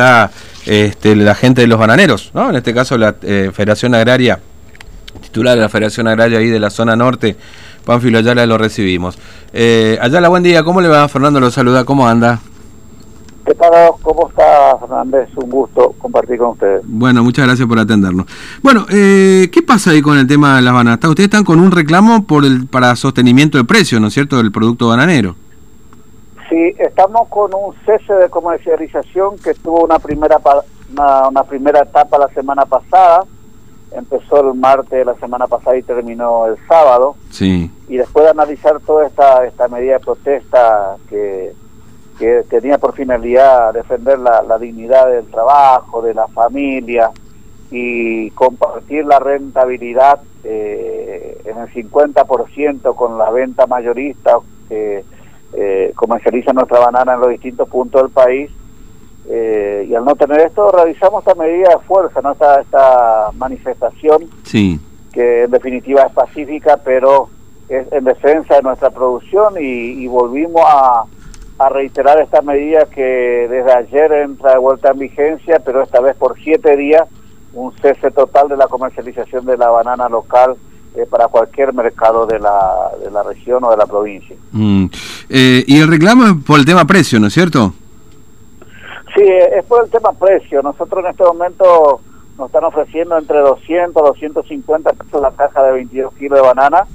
la, este, la gente de los bananeros, ¿no? En este caso la eh, Federación Agraria, titular de la Federación Agraria ahí de la zona norte, Pánfilo Ayala, lo recibimos. Eh, Ayala, buen día, ¿cómo le va? Fernando lo saluda, ¿cómo anda? ¿Qué tal? ¿Cómo está Fernández? Un gusto compartir con ustedes. Bueno, muchas gracias por atendernos. Bueno, eh, ¿qué pasa ahí con el tema de las bananas? Ustedes están con un reclamo por el, para sostenimiento de precio, ¿no es cierto?, del producto bananero. Sí, estamos con un cese de comercialización que tuvo una primera una, primera etapa la semana pasada. Empezó el martes de la semana pasada y terminó el sábado. Sí. Y después de analizar toda esta, esta medida de protesta que, que tenía por finalidad defender la, la dignidad del trabajo, de la familia y compartir la rentabilidad eh, en el 50% con la venta mayorista. que eh, comercializa nuestra banana en los distintos puntos del país. Eh, y al no tener esto, realizamos esta medida de fuerza, ¿no? esta, esta manifestación, sí. que en definitiva es pacífica, pero es en defensa de nuestra producción y, volvimos a, a, reiterar esta medida que desde ayer entra de vuelta en vigencia, pero esta vez por siete días, un cese total de la comercialización de la banana local eh, para cualquier mercado de la, de la región o de la provincia. Mm. Eh, y el reclamo es por el tema precio, ¿no es cierto? Sí, es por el tema precio. Nosotros en este momento nos están ofreciendo entre 200 a 250 pesos la caja de 22 kilos de banana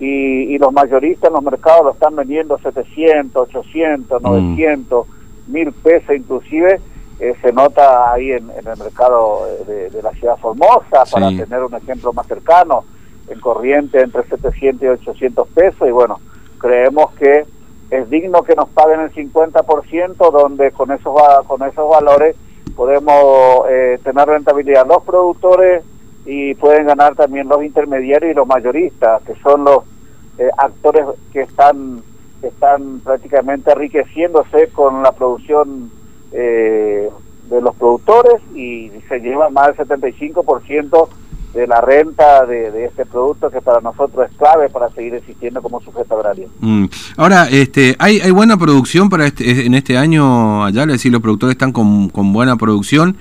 y, y los mayoristas en los mercados lo están vendiendo 700, 800, 900, 1000 pesos inclusive. Eh, se nota ahí en, el mercado de, de, la ciudad Formosa, para tener un ejemplo más cercano en corriente entre 700 y 800 pesos y bueno, creemos que es digno que nos paguen el 50% donde con esos con esos valores podemos eh, tener rentabilidad los productores y pueden ganar también los intermediarios y los mayoristas que son los eh, actores que están están prácticamente enriqueciéndose con la producción eh, de los productores y se lleva más del 75% de la renta de, este producto que para nosotros es clave para seguir existiendo como sujeto agrario. Mm. Ahora, este, ¿hay, ¿hay buena producción para este, en este año allá? Decir, los productores están con, con buena producción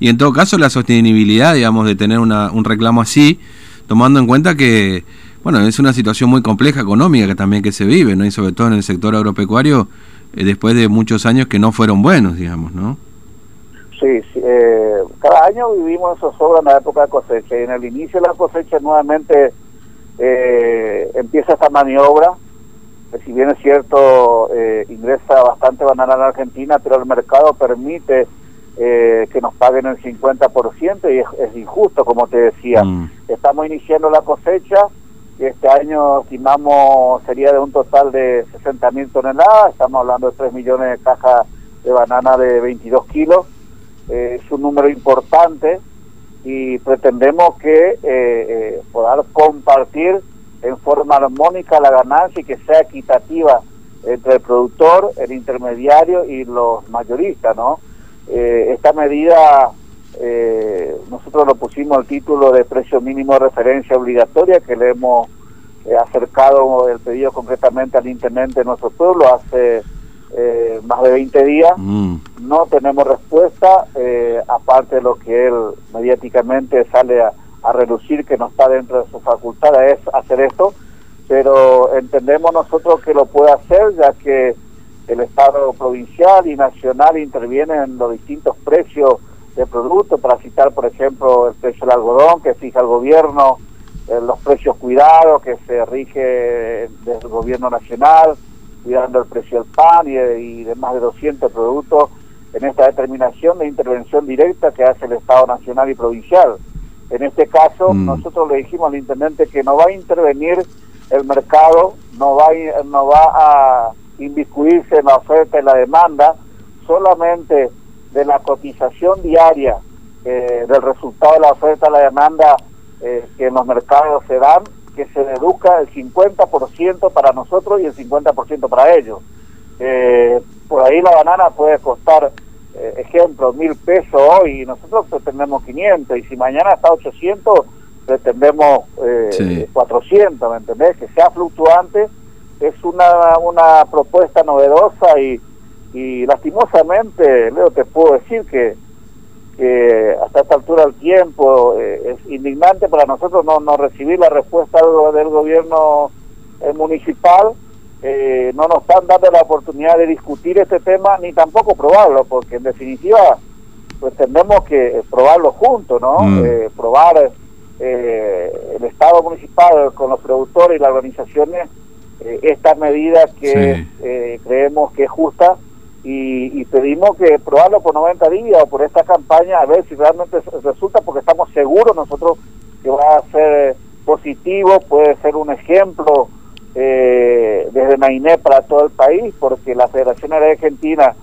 y en todo caso la sostenibilidad, digamos, de tener una, un reclamo así, tomando en cuenta que, bueno, es una situación muy compleja económica que también que se vive, ¿no? Y sobre todo en el sector agropecuario, eh, después de muchos años que no fueron buenos, digamos, ¿no? Sí, eh, cada año vivimos zozobra en la época de cosecha y en el inicio de la cosecha nuevamente eh, empieza esta maniobra, que si bien es cierto, eh, ingresa bastante banana en Argentina, pero el mercado permite que nos paguen el 50% y es, injusto, como te decía. Mm. Estamos iniciando la cosecha, y este año estimamos sería de un total de 60 mil toneladas, estamos hablando de 3 millones de cajas de banana de 22 kilos es un número importante y pretendemos que eh, eh, poder compartir en forma armónica la ganancia y que sea equitativa entre el productor, el intermediario y los mayoristas, ¿no? Eh, esta medida eh, nosotros lo pusimos al título de precio mínimo de referencia obligatoria que le hemos acercado el pedido concretamente al intendente de nuestro pueblo hace más de 20 días. Mm no tenemos respuesta, eh, aparte de lo que él mediáticamente sale a, reducir que no está dentro de su facultad, es hacer esto, pero entendemos nosotros que lo puede hacer, ya que el Estado provincial y nacional interviene en los distintos precios de productos, para citar, por ejemplo, el precio del algodón que fija el gobierno, eh, los precios cuidados que se rige desde el gobierno nacional, cuidando el precio del pan y, y de más de 200 productos en esta determinación de intervención directa que hace el Estado Nacional y Provincial. En este caso, mm. nosotros le dijimos al intendente que no va a intervenir el mercado, no va a, no va a inviscuirse en la oferta y la demanda, solamente de la cotización diaria eh, del resultado de la oferta y la demanda eh, que en los mercados se dan, que se deduzca el 50% para nosotros y el 50% para ellos. Eh, por ahí la banana puede costar eh, ejemplo, mil pesos hoy y nosotros pretendemos 500 y si mañana está 800 pretendemos eh, 400, ¿me entendés? Que sea fluctuante es una, una propuesta novedosa y, Y lastimosamente, Leo, te puedo decir que, que hasta esta altura del tiempo eh, es indignante para nosotros no, no recibir la respuesta del, gobierno eh, municipal. Eh, no nos están dando la oportunidad de discutir este tema ni tampoco probarlo, porque en definitiva pues tenemos que probarlo juntos, ¿no? Mm. probar el Estado municipal con los productores y las organizaciones esta medida que creemos que es justa y, pedimos que probarlo por 90 días o por esta campaña a ver si realmente resulta porque estamos seguros nosotros que va a ser positivo, puede ser un ejemplo eh, desde Mainé para todo el país porque la Federación Argentina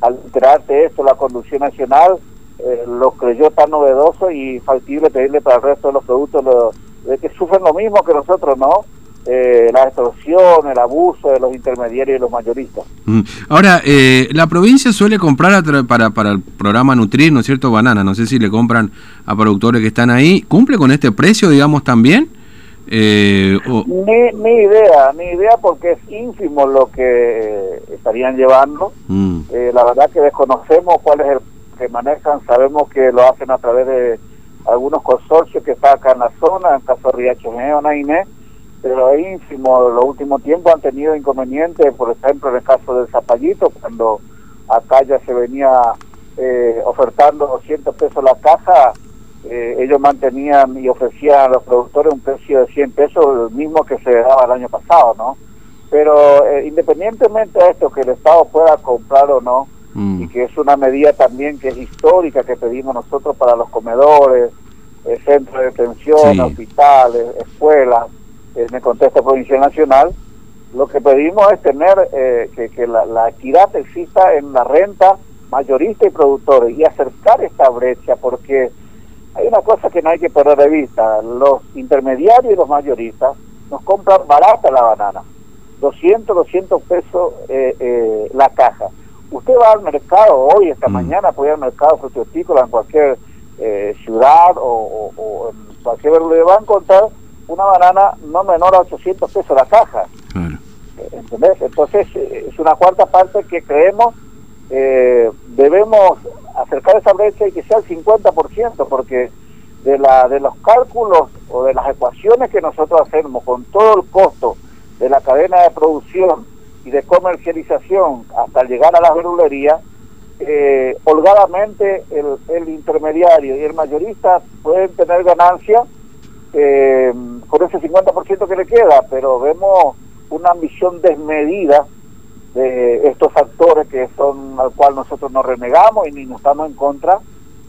al enterarse esto, la conducción nacional eh, lo creyó tan novedoso y factible pedirle para el resto de los productos de que sufren lo mismo que nosotros, ¿no? Eh, la extorsión, el abuso de los intermediarios y los mayoristas. Mm. Ahora, eh, la provincia suele comprar para, para el programa Nutrir, ¿no es cierto? Banana, no sé si le compran a productores que están ahí. ¿Cumple con este precio, digamos, también? Eh, ni, idea, ni idea porque es ínfimo lo que estarían llevando. Mm. Eh, la verdad que desconocemos cuál es el que manejan, sabemos que lo hacen a través de algunos consorcios que están acá en la zona, en caso de Riacho Geo, Nainé, pero ínfimo. Los últimos tiempos han tenido inconvenientes, por ejemplo, en el caso del Zapallito, cuando acá ya se venía eh, ofertando 200 pesos la caja, eh, ellos mantenían y ofrecían a los productores un precio de 100 pesos, el mismo que se daba el año pasado, ¿no? Pero eh, independientemente de esto, que el Estado pueda comprar o no, mm. y que es una medida también que es histórica que pedimos nosotros para los comedores, centros de detención, hospitales, escuelas, en el contexto provincial nacional, lo que pedimos es tener eh, que, la, equidad exista en la renta mayorista y productores y acercar esta brecha porque hay una cosa que no hay que perder de vista, los intermediarios y los mayoristas nos compran barata la banana, 200, 200 pesos eh, eh, la caja. Usted va al mercado hoy, esta mm. mañana, puede ir al mercado frutícola en cualquier ciudad o, o, en cualquier lugar, va a encontrar una banana no menor a 800 pesos la caja. ¿Entendés? Entonces eh, es una cuarta parte que creemos eh, debemos acercar esa brecha y que sea el 50%, porque de, la, de los cálculos o de las ecuaciones que nosotros hacemos con todo el costo de la cadena de producción y de comercialización hasta llegar a la verdulería, eh, holgadamente el, el intermediario y el mayorista pueden tener ganancias eh, con ese 50% que le queda, pero vemos una ambición desmedida de estos actores que son al cual nosotros nos renegamos y ni nos estamos en contra,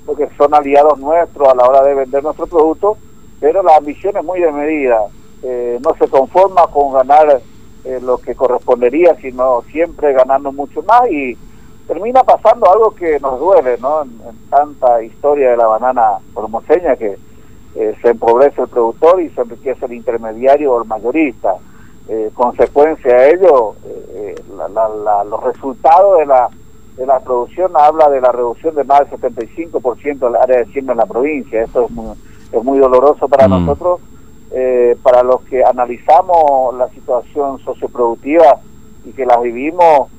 porque son aliados nuestros a la hora de vender nuestro producto, pero la ambición es muy desmedida. Eh, no se conforma con ganar eh, lo que correspondería, sino siempre ganando mucho más y termina pasando algo que nos duele, ¿no? En, en tanta historia de la banana formoseña que eh, se empobrece el productor y se enriquece el intermediario o el mayorista. Eh, consecuencia de ello, eh, los resultados de la, de la producción habla de la reducción de más del 75% del área de siembra en la provincia. Esto es muy, es muy doloroso para mm. nosotros, para los que analizamos la situación socioproductiva y que la vivimos,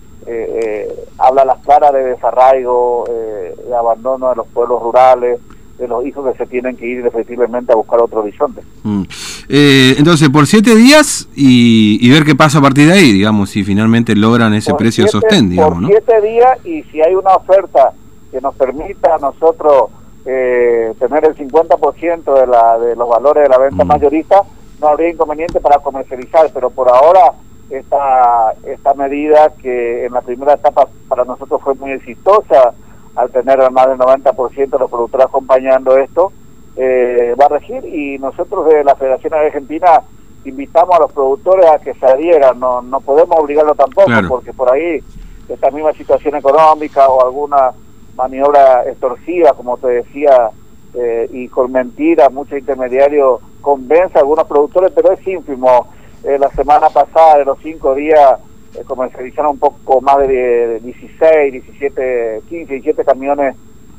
habla las claras de desarraigo, de abandono de los pueblos rurales, de los hijos que se tienen que ir efectivamente a buscar otro horizonte. Mm. Eh, entonces, por siete días y, ver qué pasa a partir de ahí, digamos, si finalmente logran ese precio de sostén, digamos, por siete días y si hay una oferta que nos permita a nosotros eh, tener el 50% de, la, de los valores de la venta mm. mayorista, no habría inconveniente para comercializar, pero por ahora esta, esta medida que en la primera etapa para nosotros fue muy exitosa, al tener más del 90% de los productores acompañando esto, eh, va a regir y nosotros de la Federación Argentina invitamos a los productores a que se adhieran, no, no podemos obligarlo tampoco porque por ahí esta misma situación económica o alguna maniobra extorsiva, como te decía, eh, y con mentiras, muchos intermediarios convence a algunos productores, pero es ínfimo. Eh, la semana pasada, de los cinco días, eh, comercializaron un poco más de 16, 17, 15, 17 camiones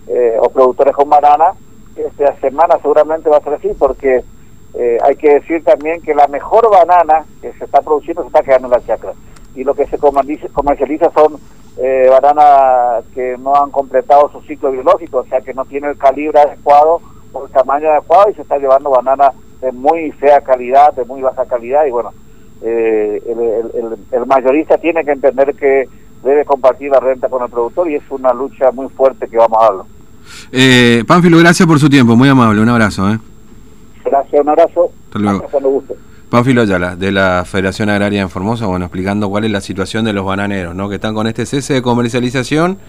eh, o productores con banana. Esta semana seguramente va a ser así porque eh, hay que decir también que la mejor banana que se está produciendo se está quedando en la chacra. Y lo que se comercializa son eh, bananas que no han completado su ciclo biológico, o sea que no tiene el calibre adecuado o el tamaño adecuado y se está llevando bananas de muy fea calidad, de muy baja calidad y bueno, eh, el, mayorista tiene que entender que debe compartir la renta con el productor y es una lucha muy fuerte que vamos a darlo. Eh, Pánfilo, gracias por su tiempo, muy amable, un abrazo. ¿eh? Gracias, un abrazo. Hasta luego. Pánfilo Ayala, de la Federación Agraria en Formosa, bueno, explicando cuál es la situación de los bananeros, ¿no? Que están con este cese de comercialización